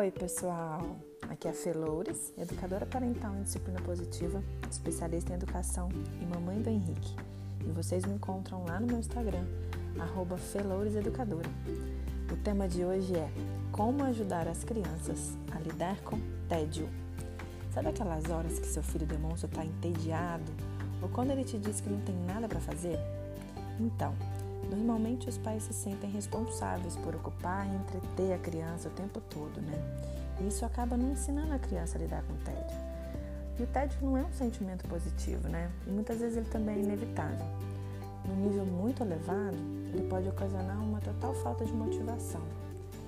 Oi, pessoal! Aqui é a Feloures, educadora parental em disciplina positiva, especialista em educação e mamãe do Henrique. E vocês me encontram lá no meu Instagram, arroba Educadora. O tema de hoje é como ajudar as crianças a lidar com tédio. Sabe aquelas horas que seu filho demonstra estar entediado ou quando ele te diz que não tem nada para fazer? Então, Normalmente os pais se sentem responsáveis por ocupar e entreter a criança o tempo todo, né? E isso acaba não ensinando a criança a lidar com o tédio. E o tédio não é um sentimento positivo, né? E muitas vezes ele também é inevitável. Num nível muito elevado, ele pode ocasionar uma total falta de motivação.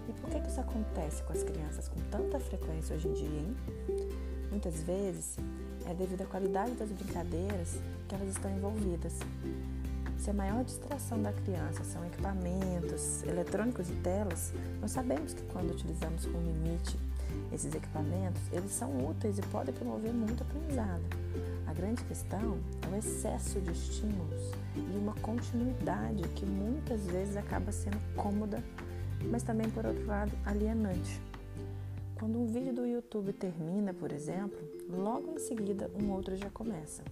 E por que, isso acontece com as crianças com tanta frequência hoje em dia, hein? Muitas vezes é devido à qualidade das brincadeiras que elas estão envolvidas. Se a maior distração da criança são equipamentos eletrônicos e telas, nós sabemos que quando utilizamos com limite esses equipamentos, eles são úteis e podem promover muito aprendizado. A grande questão é o excesso de estímulos e uma continuidade que muitas vezes acaba sendo cômoda, mas também, por outro lado, alienante. Quando um vídeo do YouTube termina, por exemplo, logo em seguida um outro já começa.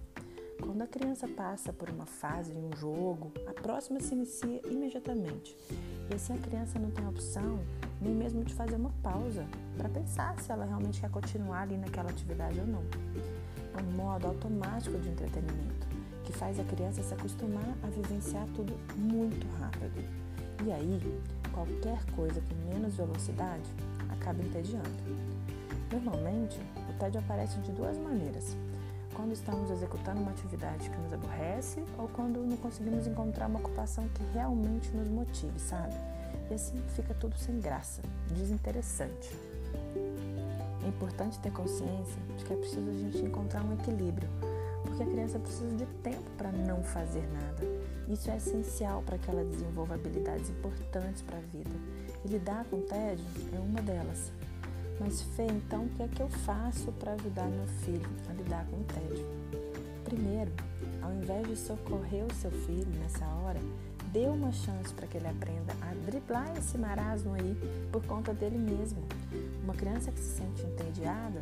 Quando a criança passa por uma fase um jogo, a próxima se inicia imediatamente. E assim a criança não tem opção nem mesmo de fazer uma pausa para pensar se ela realmente quer continuar ali naquela atividade ou não. É um modo automático de entretenimento que faz a criança se acostumar a vivenciar tudo muito rápido. E aí, qualquer coisa com menos velocidade acaba entediando. Normalmente, o tédio aparece de duas maneiras quando estamos executando uma atividade que nos aborrece ou quando não conseguimos encontrar uma ocupação que realmente nos motive, sabe? E assim fica tudo sem graça, desinteressante. É importante ter consciência de que é preciso a gente encontrar um equilíbrio, porque a criança precisa de tempo para não fazer nada. Isso é essencial para que ela desenvolva habilidades importantes para a vida. E lidar com o tédio é uma delas. Mas Fê, então o que é que eu faço para ajudar meu filho a lidar com o tédio? Primeiro, ao invés de socorrer o seu filho nessa hora, dê uma chance para que ele aprenda a driblar esse marasmo aí por conta dele mesmo. Uma criança que se sente entediada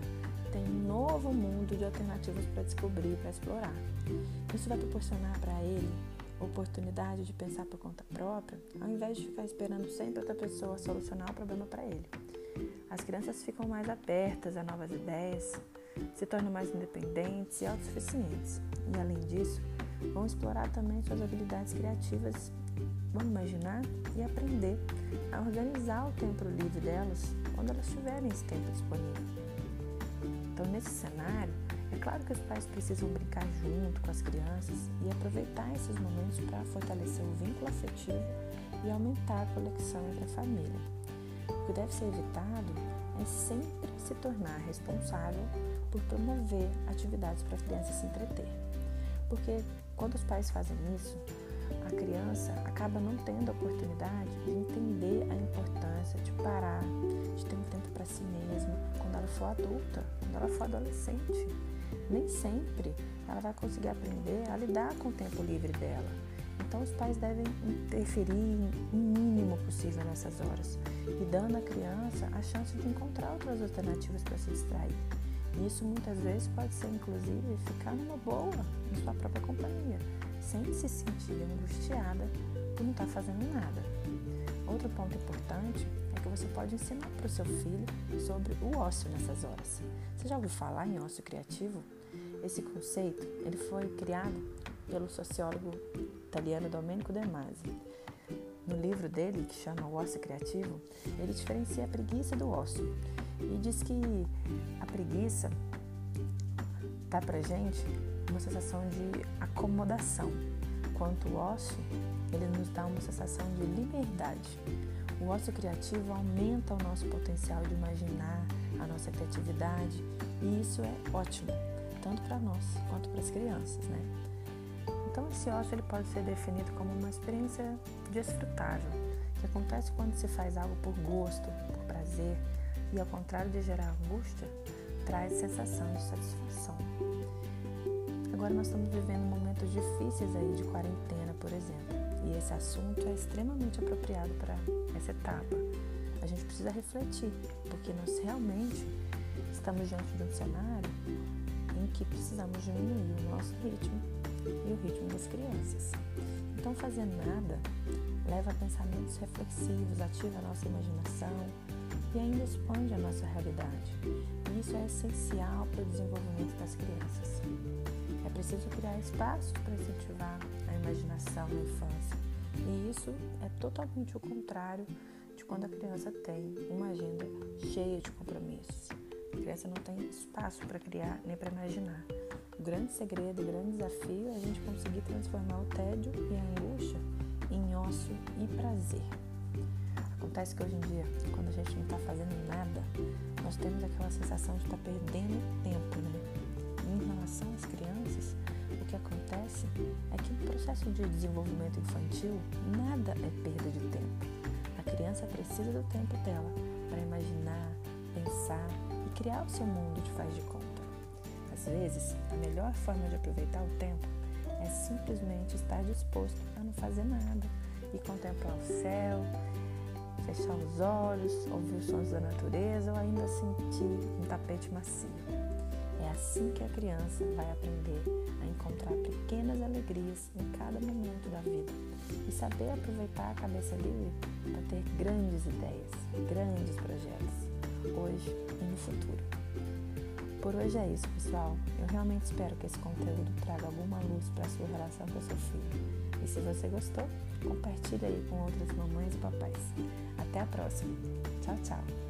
tem um novo mundo de alternativas para descobrir, para explorar. Isso vai proporcionar para ele oportunidade de pensar por conta própria, ao invés de ficar esperando sempre outra pessoa solucionar o problema para ele. As crianças ficam mais abertas a novas ideias, se tornam mais independentes e autossuficientes. E além disso, vão explorar também suas habilidades criativas, vão imaginar e aprender a organizar o tempo livre delas quando elas tiverem esse tempo disponível. Então, nesse cenário, é claro que os pais precisam brincar junto com as crianças e aproveitar esses momentos para fortalecer o vínculo afetivo e aumentar a conexão entre a família. O que deve ser evitado é sempre se tornar responsável por promover atividades para a criança se entreter. Porque quando os pais fazem isso, a criança acaba não tendo a oportunidade de entender a importância de parar, de ter um tempo para si mesma quando ela for adulta, quando ela for adolescente. Nem sempre ela vai conseguir aprender a lidar com o tempo livre dela. Então, os pais devem interferir o mínimo possível nessas horas e dando à criança a chance de encontrar outras alternativas para se distrair. E isso muitas vezes pode ser, inclusive, ficar numa boa em sua própria companhia, sem se sentir angustiada por não estar tá fazendo nada. Outro ponto importante é que você pode ensinar para o seu filho sobre o ócio nessas horas. Você já ouviu falar em ócio criativo? Esse conceito ele foi criado pelo sociólogo italiano Domenico De Masi. No livro dele, que chama O Ócio Criativo, ele diferencia a preguiça do ócio e diz que a preguiça dá pra gente uma sensação de acomodação, enquanto o ócio ele nos dá uma sensação de liberdade. O ócio criativo aumenta o nosso potencial de imaginar, a nossa criatividade, e isso é ótimo, tanto para nós quanto para as crianças, né? Então, esse ócio ele pode ser definido como uma experiência desfrutável, que acontece quando se faz algo por gosto, por prazer, e ao contrário de gerar angústia, traz sensação de satisfação. Agora nós estamos vivendo momentos difíceis aí de quarentena, por exemplo, e esse assunto é extremamente apropriado para essa etapa. a gente precisa refletir, porque nós realmente estamos diante de um cenário em que precisamos diminuir o nosso ritmo e o ritmo das crianças. Então, fazer nada leva a pensamentos reflexivos, ativa a nossa imaginação e ainda expande a nossa realidade. E isso é essencial para o desenvolvimento das crianças. É preciso criar espaços para incentivar a imaginação na infância. E isso é totalmente o contrário de quando a criança tem uma agenda cheia de compromissos. A criança não tem espaço para criar nem para imaginar. O grande segredo, o grande desafio é a gente conseguir transformar o tédio e a angústia em ócio e prazer. Acontece que hoje em dia, quando a gente não está fazendo nada, nós temos aquela sensação de estar tá perdendo tempo, né? Em relação às crianças, o que acontece é que no processo de desenvolvimento infantil, nada é perda de tempo. A criança precisa do tempo dela para imaginar, pensar e criar o seu mundo de faz de conta. Às vezes, a melhor forma de aproveitar o tempo é simplesmente estar disposto a não fazer nada e contemplar o céu, fechar os olhos, ouvir os sons da natureza ou ainda sentir um tapete macio. É assim que a criança vai aprender a encontrar pequenas alegrias em cada momento da vida e saber aproveitar a cabeça livre para ter grandes ideias, grandes projetos, hoje e no futuro. Por hoje é isso, pessoal. Eu realmente espero que esse conteúdo traga alguma luz para a sua relação com o seu filho. E se você gostou, compartilhe aí com outras mamães e papais. Até a próxima. Tchau, tchau.